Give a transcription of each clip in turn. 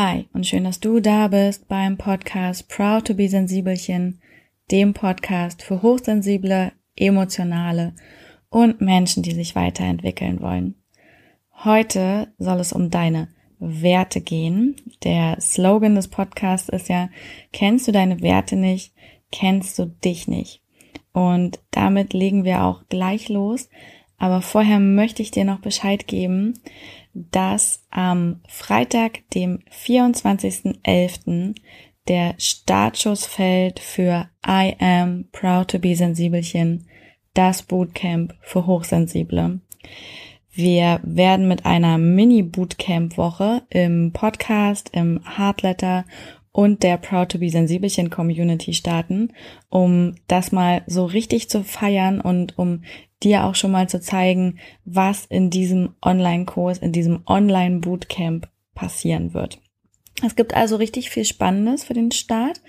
Hi und schön, dass du da bist beim Podcast Proud to be Sensibelchen, dem Podcast für hochsensible, emotionale und Menschen, die sich weiterentwickeln wollen. Heute soll es um deine Werte gehen. Der Slogan des Podcasts ist ja, kennst du deine Werte nicht, kennst du dich nicht. Und damit legen wir auch gleich los. Aber vorher möchte ich dir noch Bescheid geben, dass am Freitag, dem 24.11., der Startschuss fällt für I Am Proud to be Sensibelchen, das Bootcamp für Hochsensible. Wir werden mit einer Mini-Bootcamp-Woche im Podcast, im Hardletter und der Proud to be Sensibelchen Community starten, um das mal so richtig zu feiern und um dir auch schon mal zu zeigen, was in diesem Online-Kurs, in diesem Online-Bootcamp passieren wird. Es gibt also richtig viel Spannendes für den Start.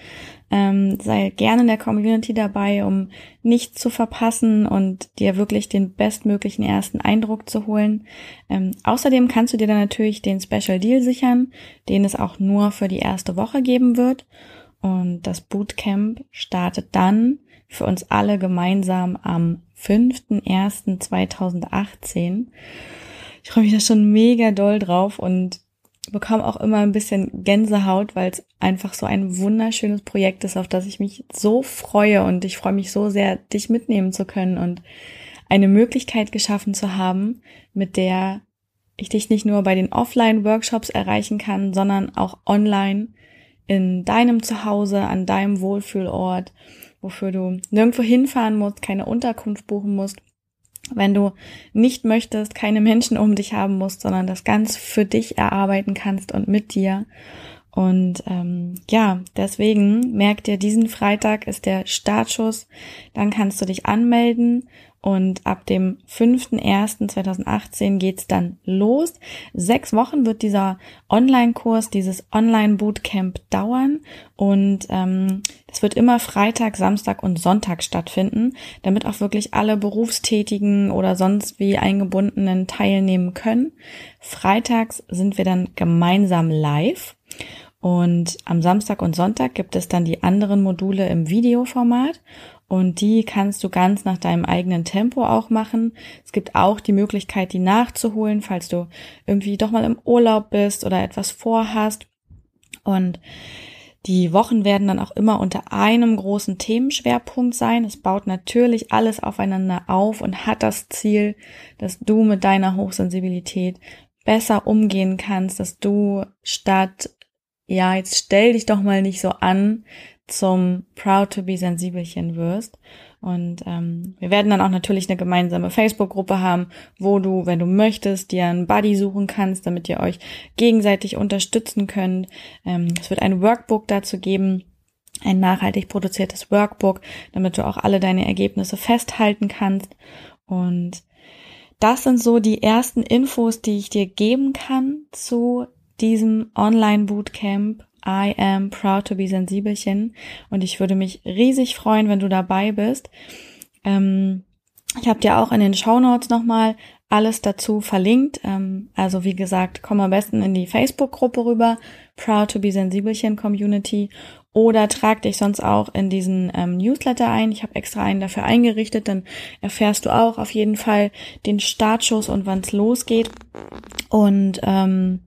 Ähm, sei gerne in der Community dabei, um nichts zu verpassen und dir wirklich den bestmöglichen ersten Eindruck zu holen. Ähm, außerdem kannst du dir dann natürlich den Special Deal sichern, den es auch nur für die erste Woche geben wird. Und das Bootcamp startet dann für uns alle gemeinsam am 5.1.2018. Ich freue mich da schon mega doll drauf und bekomme auch immer ein bisschen Gänsehaut, weil es einfach so ein wunderschönes Projekt ist, auf das ich mich so freue und ich freue mich so sehr, dich mitnehmen zu können und eine Möglichkeit geschaffen zu haben, mit der ich dich nicht nur bei den Offline-Workshops erreichen kann, sondern auch online in deinem Zuhause, an deinem Wohlfühlort, wofür du nirgendwo hinfahren musst, keine Unterkunft buchen musst, wenn du nicht möchtest, keine Menschen um dich haben musst, sondern das ganz für dich erarbeiten kannst und mit dir. Und ähm, ja, deswegen merkt dir, diesen Freitag ist der Startschuss. Dann kannst du dich anmelden und ab dem 5.1.2018 geht's dann los. Sechs Wochen wird dieser Online-Kurs, dieses Online-Bootcamp dauern. Und ähm, es wird immer Freitag, Samstag und Sonntag stattfinden, damit auch wirklich alle Berufstätigen oder sonst wie eingebundenen teilnehmen können. Freitags sind wir dann gemeinsam live. Und am Samstag und Sonntag gibt es dann die anderen Module im Videoformat. Und die kannst du ganz nach deinem eigenen Tempo auch machen. Es gibt auch die Möglichkeit, die nachzuholen, falls du irgendwie doch mal im Urlaub bist oder etwas vorhast. Und die Wochen werden dann auch immer unter einem großen Themenschwerpunkt sein. Es baut natürlich alles aufeinander auf und hat das Ziel, dass du mit deiner Hochsensibilität besser umgehen kannst, dass du statt, ja, jetzt stell dich doch mal nicht so an, zum Proud to be Sensibelchen wirst. Und ähm, wir werden dann auch natürlich eine gemeinsame Facebook-Gruppe haben, wo du, wenn du möchtest, dir einen Buddy suchen kannst, damit ihr euch gegenseitig unterstützen könnt. Ähm, es wird ein Workbook dazu geben, ein nachhaltig produziertes Workbook, damit du auch alle deine Ergebnisse festhalten kannst. Und das sind so die ersten Infos, die ich dir geben kann zu diesem Online-Bootcamp I am proud to be Sensibelchen und ich würde mich riesig freuen, wenn du dabei bist. Ähm, ich habe dir auch in den Show Notes nochmal alles dazu verlinkt. Ähm, also wie gesagt, komm am besten in die Facebook-Gruppe rüber, Proud to be Sensibelchen Community oder trag dich sonst auch in diesen ähm, Newsletter ein. Ich habe extra einen dafür eingerichtet, dann erfährst du auch auf jeden Fall den Startschuss und wann es losgeht. Und ähm,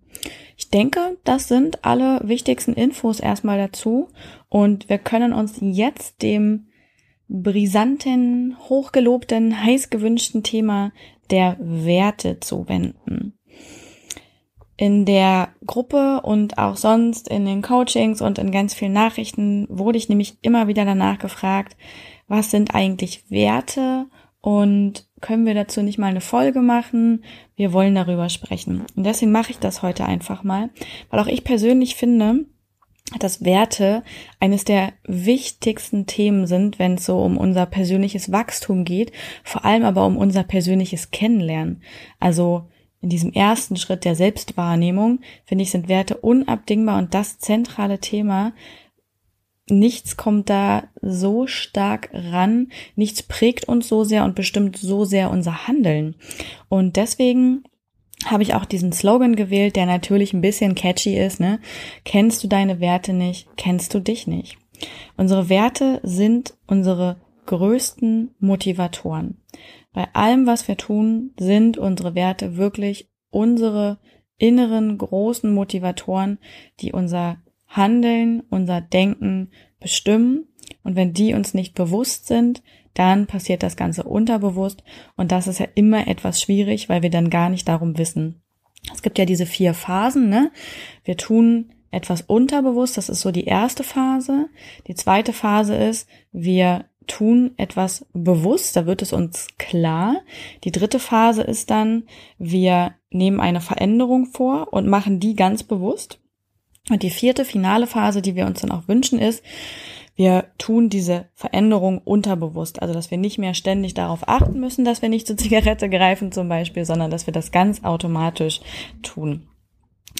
denke, das sind alle wichtigsten Infos erstmal dazu und wir können uns jetzt dem brisanten, hochgelobten, heiß gewünschten Thema der Werte zuwenden. In der Gruppe und auch sonst in den Coachings und in ganz vielen Nachrichten wurde ich nämlich immer wieder danach gefragt, was sind eigentlich Werte und können wir dazu nicht mal eine Folge machen? Wir wollen darüber sprechen. Und deswegen mache ich das heute einfach mal, weil auch ich persönlich finde, dass Werte eines der wichtigsten Themen sind, wenn es so um unser persönliches Wachstum geht, vor allem aber um unser persönliches Kennenlernen. Also in diesem ersten Schritt der Selbstwahrnehmung, finde ich, sind Werte unabdingbar und das zentrale Thema, nichts kommt da so stark ran, nichts prägt uns so sehr und bestimmt so sehr unser Handeln. Und deswegen habe ich auch diesen Slogan gewählt, der natürlich ein bisschen catchy ist. Ne? Kennst du deine Werte nicht, kennst du dich nicht. Unsere Werte sind unsere größten Motivatoren. Bei allem, was wir tun, sind unsere Werte wirklich unsere inneren großen Motivatoren, die unser Handeln, unser Denken bestimmen. Und wenn die uns nicht bewusst sind, dann passiert das Ganze unterbewusst. Und das ist ja immer etwas schwierig, weil wir dann gar nicht darum wissen. Es gibt ja diese vier Phasen, ne? Wir tun etwas unterbewusst, das ist so die erste Phase. Die zweite Phase ist, wir tun etwas bewusst, da wird es uns klar. Die dritte Phase ist dann, wir nehmen eine Veränderung vor und machen die ganz bewusst. Und die vierte finale Phase, die wir uns dann auch wünschen, ist, wir tun diese Veränderung unterbewusst. Also, dass wir nicht mehr ständig darauf achten müssen, dass wir nicht zur Zigarette greifen zum Beispiel, sondern dass wir das ganz automatisch tun.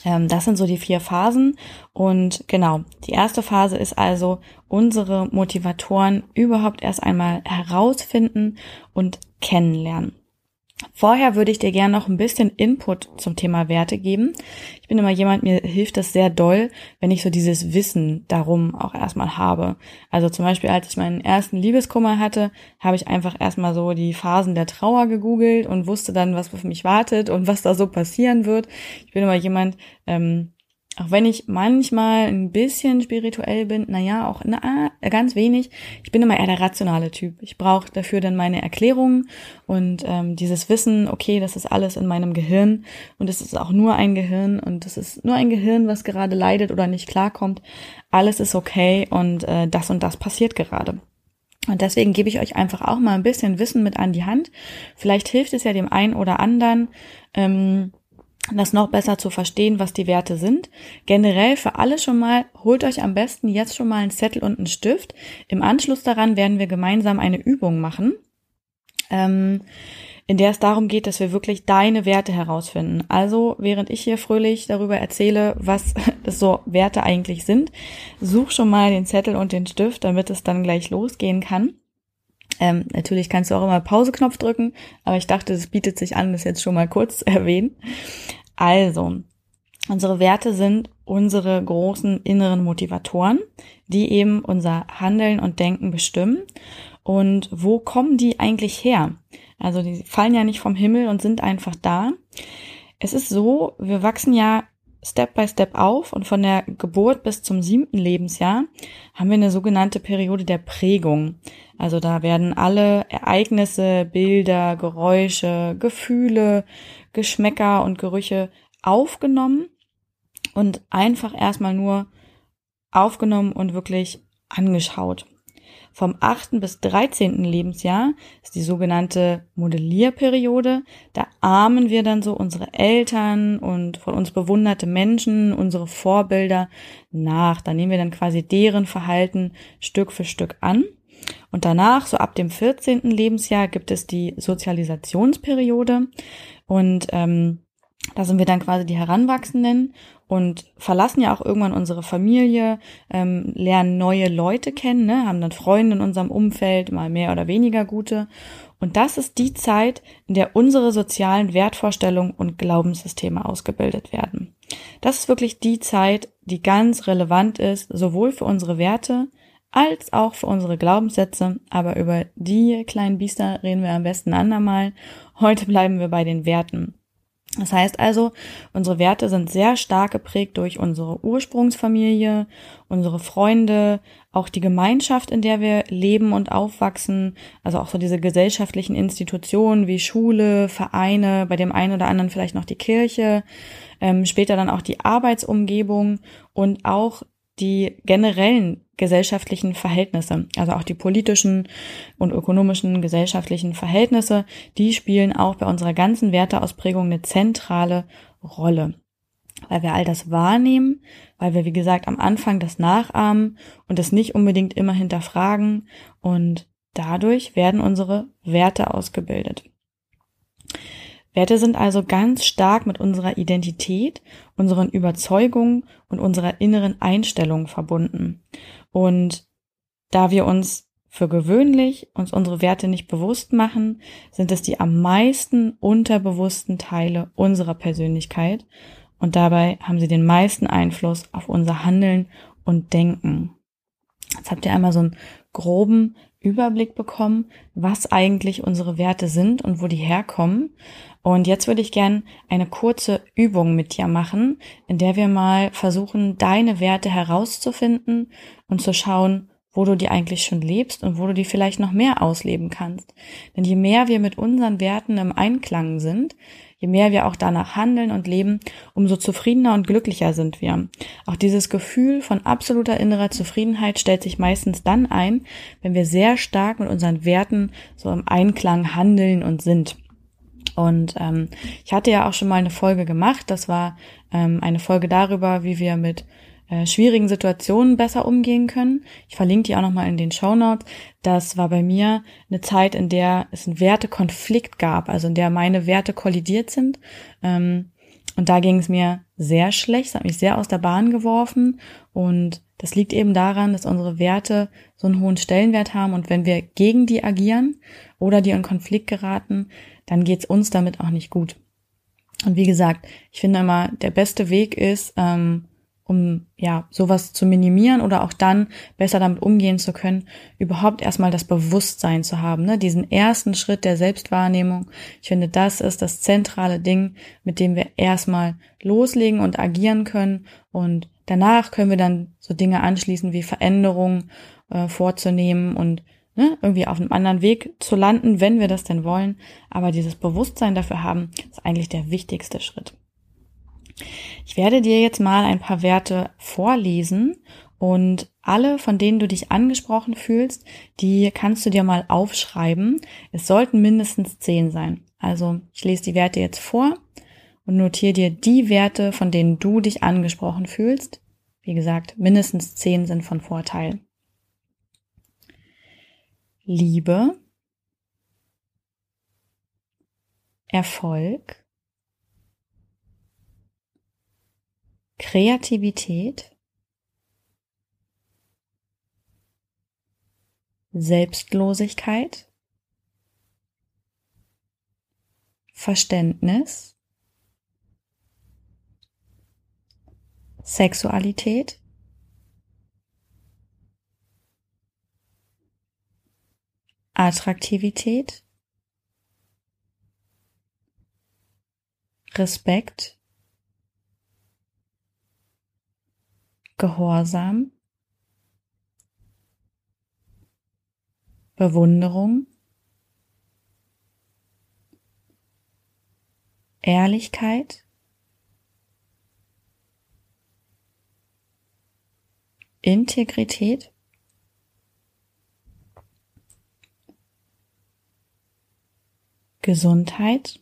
Ähm, das sind so die vier Phasen. Und genau, die erste Phase ist also unsere Motivatoren überhaupt erst einmal herausfinden und kennenlernen. Vorher würde ich dir gerne noch ein bisschen Input zum Thema Werte geben. Ich bin immer jemand, mir hilft das sehr doll, wenn ich so dieses Wissen darum auch erstmal habe. Also zum Beispiel, als ich meinen ersten Liebeskummer hatte, habe ich einfach erstmal so die Phasen der Trauer gegoogelt und wusste dann, was für mich wartet und was da so passieren wird. Ich bin immer jemand, ähm, auch wenn ich manchmal ein bisschen spirituell bin, naja, auch na, ganz wenig, ich bin immer eher der rationale Typ. Ich brauche dafür dann meine Erklärungen und ähm, dieses Wissen, okay, das ist alles in meinem Gehirn und es ist auch nur ein Gehirn und es ist nur ein Gehirn, was gerade leidet oder nicht klarkommt. Alles ist okay und äh, das und das passiert gerade. Und deswegen gebe ich euch einfach auch mal ein bisschen Wissen mit an die Hand. Vielleicht hilft es ja dem einen oder anderen. Ähm, das noch besser zu verstehen, was die Werte sind. Generell für alle schon mal, holt euch am besten jetzt schon mal einen Zettel und einen Stift. Im Anschluss daran werden wir gemeinsam eine Übung machen, ähm, in der es darum geht, dass wir wirklich deine Werte herausfinden. Also, während ich hier fröhlich darüber erzähle, was so Werte eigentlich sind, such schon mal den Zettel und den Stift, damit es dann gleich losgehen kann. Ähm, natürlich kannst du auch immer Pauseknopf drücken, aber ich dachte, es bietet sich an, das jetzt schon mal kurz zu erwähnen. Also, unsere Werte sind unsere großen inneren Motivatoren, die eben unser Handeln und Denken bestimmen. Und wo kommen die eigentlich her? Also die fallen ja nicht vom Himmel und sind einfach da. Es ist so, wir wachsen ja Step by Step auf und von der Geburt bis zum siebten Lebensjahr haben wir eine sogenannte Periode der Prägung. Also da werden alle Ereignisse, Bilder, Geräusche, Gefühle, Geschmäcker und Gerüche aufgenommen und einfach erstmal nur aufgenommen und wirklich angeschaut. Vom 8. bis 13. Lebensjahr ist die sogenannte Modellierperiode. Da ahmen wir dann so unsere Eltern und von uns bewunderte Menschen, unsere Vorbilder nach. Da nehmen wir dann quasi deren Verhalten Stück für Stück an. Und danach, so ab dem 14. Lebensjahr, gibt es die Sozialisationsperiode. Und ähm, da sind wir dann quasi die Heranwachsenden und verlassen ja auch irgendwann unsere Familie, ähm, lernen neue Leute kennen, ne, haben dann Freunde in unserem Umfeld, mal mehr oder weniger gute. Und das ist die Zeit, in der unsere sozialen Wertvorstellungen und Glaubenssysteme ausgebildet werden. Das ist wirklich die Zeit, die ganz relevant ist, sowohl für unsere Werte als auch für unsere Glaubenssätze. Aber über die kleinen Biester reden wir am besten andermal. Heute bleiben wir bei den Werten. Das heißt also, unsere Werte sind sehr stark geprägt durch unsere Ursprungsfamilie, unsere Freunde, auch die Gemeinschaft, in der wir leben und aufwachsen, also auch so diese gesellschaftlichen Institutionen wie Schule, Vereine, bei dem einen oder anderen vielleicht noch die Kirche, ähm, später dann auch die Arbeitsumgebung und auch die generellen gesellschaftlichen Verhältnisse, also auch die politischen und ökonomischen gesellschaftlichen Verhältnisse, die spielen auch bei unserer ganzen Werteausprägung eine zentrale Rolle. Weil wir all das wahrnehmen, weil wir, wie gesagt, am Anfang das nachahmen und das nicht unbedingt immer hinterfragen und dadurch werden unsere Werte ausgebildet. Werte sind also ganz stark mit unserer Identität, unseren Überzeugungen und unserer inneren Einstellung verbunden. Und da wir uns für gewöhnlich uns unsere Werte nicht bewusst machen, sind es die am meisten unterbewussten Teile unserer Persönlichkeit und dabei haben sie den meisten Einfluss auf unser Handeln und Denken. Jetzt habt ihr einmal so einen groben Überblick bekommen, was eigentlich unsere Werte sind und wo die herkommen. Und jetzt würde ich gern eine kurze Übung mit dir machen, in der wir mal versuchen, deine Werte herauszufinden und zu schauen, wo du die eigentlich schon lebst und wo du die vielleicht noch mehr ausleben kannst. Denn je mehr wir mit unseren Werten im Einklang sind, je mehr wir auch danach handeln und leben, umso zufriedener und glücklicher sind wir. Auch dieses Gefühl von absoluter innerer Zufriedenheit stellt sich meistens dann ein, wenn wir sehr stark mit unseren Werten so im Einklang handeln und sind. Und ähm, ich hatte ja auch schon mal eine Folge gemacht. Das war ähm, eine Folge darüber, wie wir mit äh, schwierigen Situationen besser umgehen können. Ich verlinke die auch nochmal in den Show Notes. Das war bei mir eine Zeit, in der es einen Wertekonflikt gab, also in der meine Werte kollidiert sind. Ähm, und da ging es mir sehr schlecht, es hat mich sehr aus der Bahn geworfen und das liegt eben daran, dass unsere Werte so einen hohen Stellenwert haben und wenn wir gegen die agieren oder die in Konflikt geraten, dann geht's uns damit auch nicht gut. Und wie gesagt, ich finde immer, der beste Weg ist, ähm, um ja sowas zu minimieren oder auch dann besser damit umgehen zu können, überhaupt erstmal das Bewusstsein zu haben, ne? diesen ersten Schritt der Selbstwahrnehmung. Ich finde, das ist das zentrale Ding, mit dem wir erstmal loslegen und agieren können und danach können wir dann so Dinge anschließen wie Veränderungen äh, vorzunehmen und ne, irgendwie auf einem anderen Weg zu landen, wenn wir das denn wollen. Aber dieses Bewusstsein dafür haben, ist eigentlich der wichtigste Schritt. Ich werde dir jetzt mal ein paar Werte vorlesen und alle, von denen du dich angesprochen fühlst, die kannst du dir mal aufschreiben. Es sollten mindestens zehn sein. Also ich lese die Werte jetzt vor und notiere dir die Werte, von denen du dich angesprochen fühlst. Wie gesagt, mindestens zehn sind von Vorteil. Liebe, Erfolg, Kreativität, Selbstlosigkeit, Verständnis, Sexualität, Attraktivität, Respekt, Gehorsam, Bewunderung, Ehrlichkeit, Integrität, Gesundheit,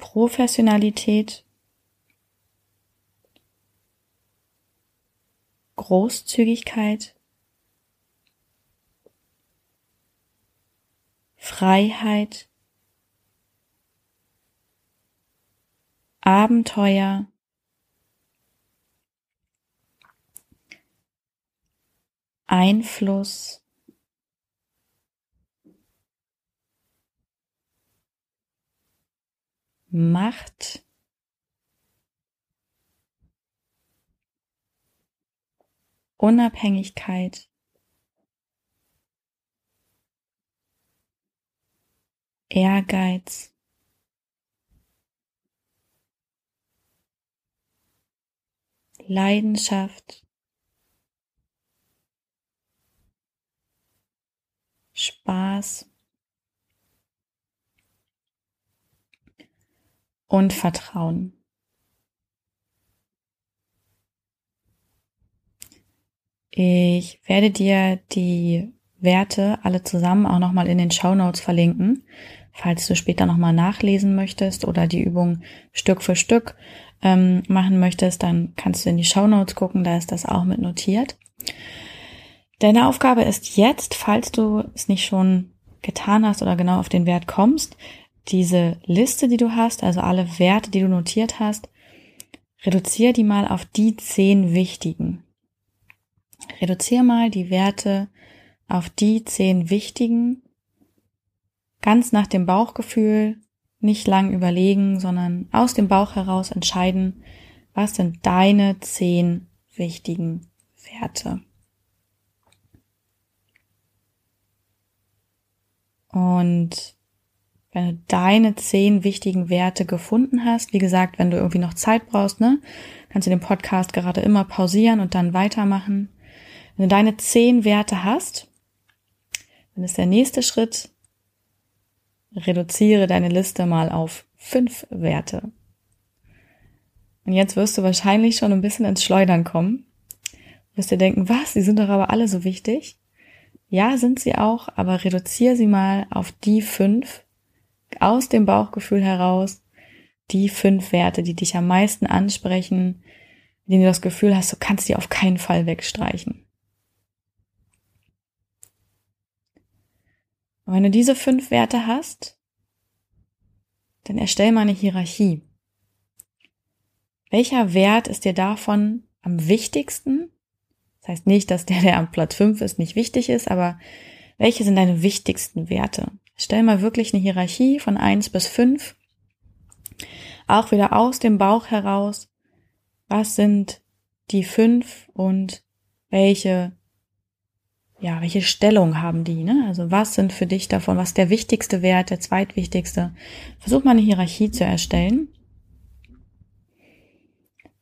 Professionalität, Großzügigkeit, Freiheit, Abenteuer, Einfluss, Macht Unabhängigkeit Ehrgeiz. Leidenschaft. Spaß und Vertrauen. Ich werde dir die Werte alle zusammen auch nochmal in den Show Notes verlinken, falls du später nochmal nachlesen möchtest oder die Übung Stück für Stück ähm, machen möchtest, dann kannst du in die Show Notes gucken, da ist das auch mit notiert. Deine Aufgabe ist jetzt, falls du es nicht schon getan hast oder genau auf den Wert kommst, diese Liste, die du hast, also alle Werte, die du notiert hast, reduziere die mal auf die zehn wichtigen. Reduziere mal die Werte auf die zehn wichtigen, ganz nach dem Bauchgefühl, nicht lang überlegen, sondern aus dem Bauch heraus entscheiden, was sind deine zehn wichtigen Werte. Und wenn du deine zehn wichtigen Werte gefunden hast, wie gesagt, wenn du irgendwie noch Zeit brauchst, ne, kannst du den Podcast gerade immer pausieren und dann weitermachen. Wenn du deine zehn Werte hast, dann ist der nächste Schritt, reduziere deine Liste mal auf fünf Werte. Und jetzt wirst du wahrscheinlich schon ein bisschen ins Schleudern kommen. Du wirst dir denken, was, die sind doch aber alle so wichtig. Ja, sind sie auch, aber reduziere sie mal auf die fünf, aus dem Bauchgefühl heraus, die fünf Werte, die dich am meisten ansprechen, denen du das Gefühl hast, du kannst die auf keinen Fall wegstreichen. Und wenn du diese fünf Werte hast, dann erstell mal eine Hierarchie. Welcher Wert ist dir davon am wichtigsten? Das heißt nicht, dass der, der am Platz fünf ist, nicht wichtig ist, aber welche sind deine wichtigsten Werte? Stell mal wirklich eine Hierarchie von eins bis fünf. Auch wieder aus dem Bauch heraus. Was sind die fünf und welche ja, welche Stellung haben die, ne? Also was sind für dich davon, was ist der wichtigste Wert, der zweitwichtigste? Versuch mal eine Hierarchie zu erstellen.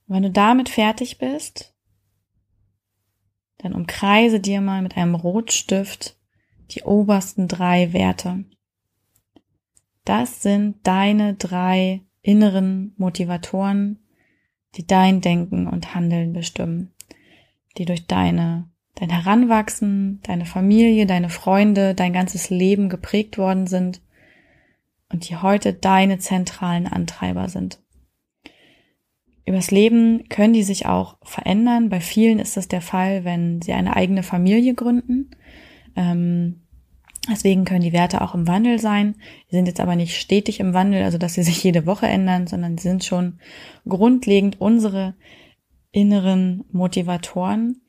wenn du damit fertig bist, dann umkreise dir mal mit einem Rotstift die obersten drei Werte. Das sind deine drei inneren Motivatoren, die dein Denken und Handeln bestimmen, die durch deine dein Heranwachsen, deine Familie, deine Freunde, dein ganzes Leben geprägt worden sind und die heute deine zentralen Antreiber sind. Übers Leben können die sich auch verändern. Bei vielen ist das der Fall, wenn sie eine eigene Familie gründen. Ähm, deswegen können die Werte auch im Wandel sein. Die sind jetzt aber nicht stetig im Wandel, also dass sie sich jede Woche ändern, sondern sie sind schon grundlegend unsere inneren Motivatoren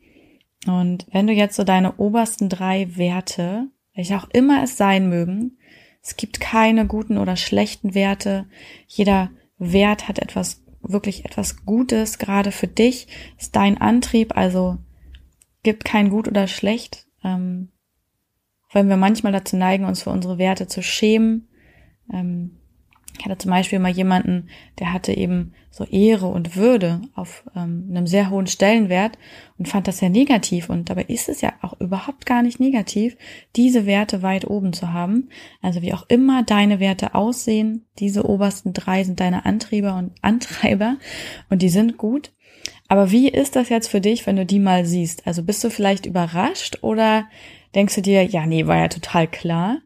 und wenn du jetzt so deine obersten drei Werte, welche auch immer es sein mögen, es gibt keine guten oder schlechten Werte. Jeder Wert hat etwas, wirklich etwas Gutes, gerade für dich, ist dein Antrieb, also gibt kein gut oder schlecht. Ähm, wenn wir manchmal dazu neigen, uns für unsere Werte zu schämen, ähm, ich hatte zum Beispiel mal jemanden, der hatte eben so Ehre und Würde auf ähm, einem sehr hohen Stellenwert und fand das sehr negativ. Und dabei ist es ja auch überhaupt gar nicht negativ, diese Werte weit oben zu haben. Also wie auch immer deine Werte aussehen, diese obersten drei sind deine Antrieber und Antreiber und die sind gut. Aber wie ist das jetzt für dich, wenn du die mal siehst? Also bist du vielleicht überrascht oder denkst du dir, ja, nee, war ja total klar.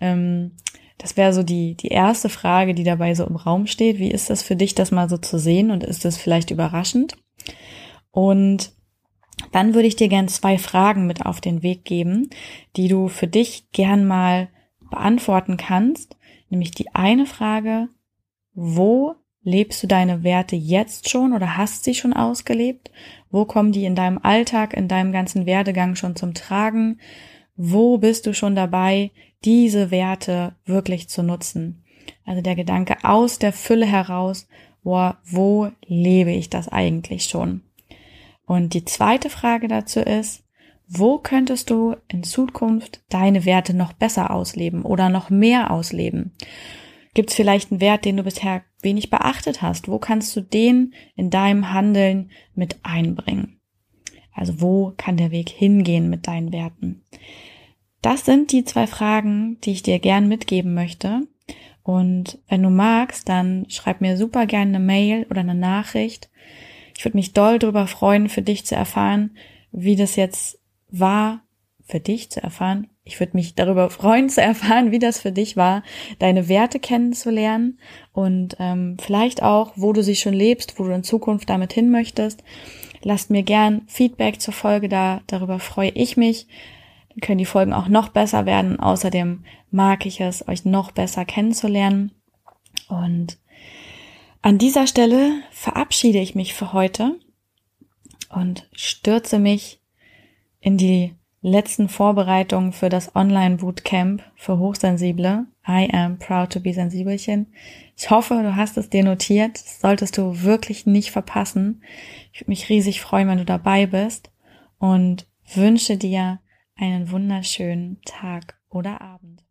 Ähm, das wäre so die, die erste Frage, die dabei so im Raum steht. Wie ist das für dich, das mal so zu sehen und ist das vielleicht überraschend? Und dann würde ich dir gern zwei Fragen mit auf den Weg geben, die du für dich gern mal beantworten kannst. Nämlich die eine Frage, wo lebst du deine Werte jetzt schon oder hast sie schon ausgelebt? Wo kommen die in deinem Alltag, in deinem ganzen Werdegang schon zum Tragen? Wo bist du schon dabei, diese Werte wirklich zu nutzen. Also der Gedanke aus der Fülle heraus, wo, wo lebe ich das eigentlich schon? Und die zweite Frage dazu ist, wo könntest du in Zukunft deine Werte noch besser ausleben oder noch mehr ausleben? Gibt es vielleicht einen Wert, den du bisher wenig beachtet hast? Wo kannst du den in deinem Handeln mit einbringen? Also wo kann der Weg hingehen mit deinen Werten? Das sind die zwei Fragen, die ich dir gern mitgeben möchte. Und wenn du magst, dann schreib mir super gerne eine Mail oder eine Nachricht. Ich würde mich doll darüber freuen, für dich zu erfahren, wie das jetzt war, für dich zu erfahren. Ich würde mich darüber freuen zu erfahren, wie das für dich war, deine Werte kennenzulernen und ähm, vielleicht auch, wo du sie schon lebst, wo du in Zukunft damit hin möchtest. Lasst mir gern Feedback zur Folge da, darüber freue ich mich können die Folgen auch noch besser werden. Außerdem mag ich es, euch noch besser kennenzulernen. Und an dieser Stelle verabschiede ich mich für heute und stürze mich in die letzten Vorbereitungen für das Online-Bootcamp für Hochsensible. I am proud to be Sensibelchen. Ich hoffe, du hast es dir notiert. Das solltest du wirklich nicht verpassen. Ich würde mich riesig freuen, wenn du dabei bist und wünsche dir einen wunderschönen Tag oder Abend.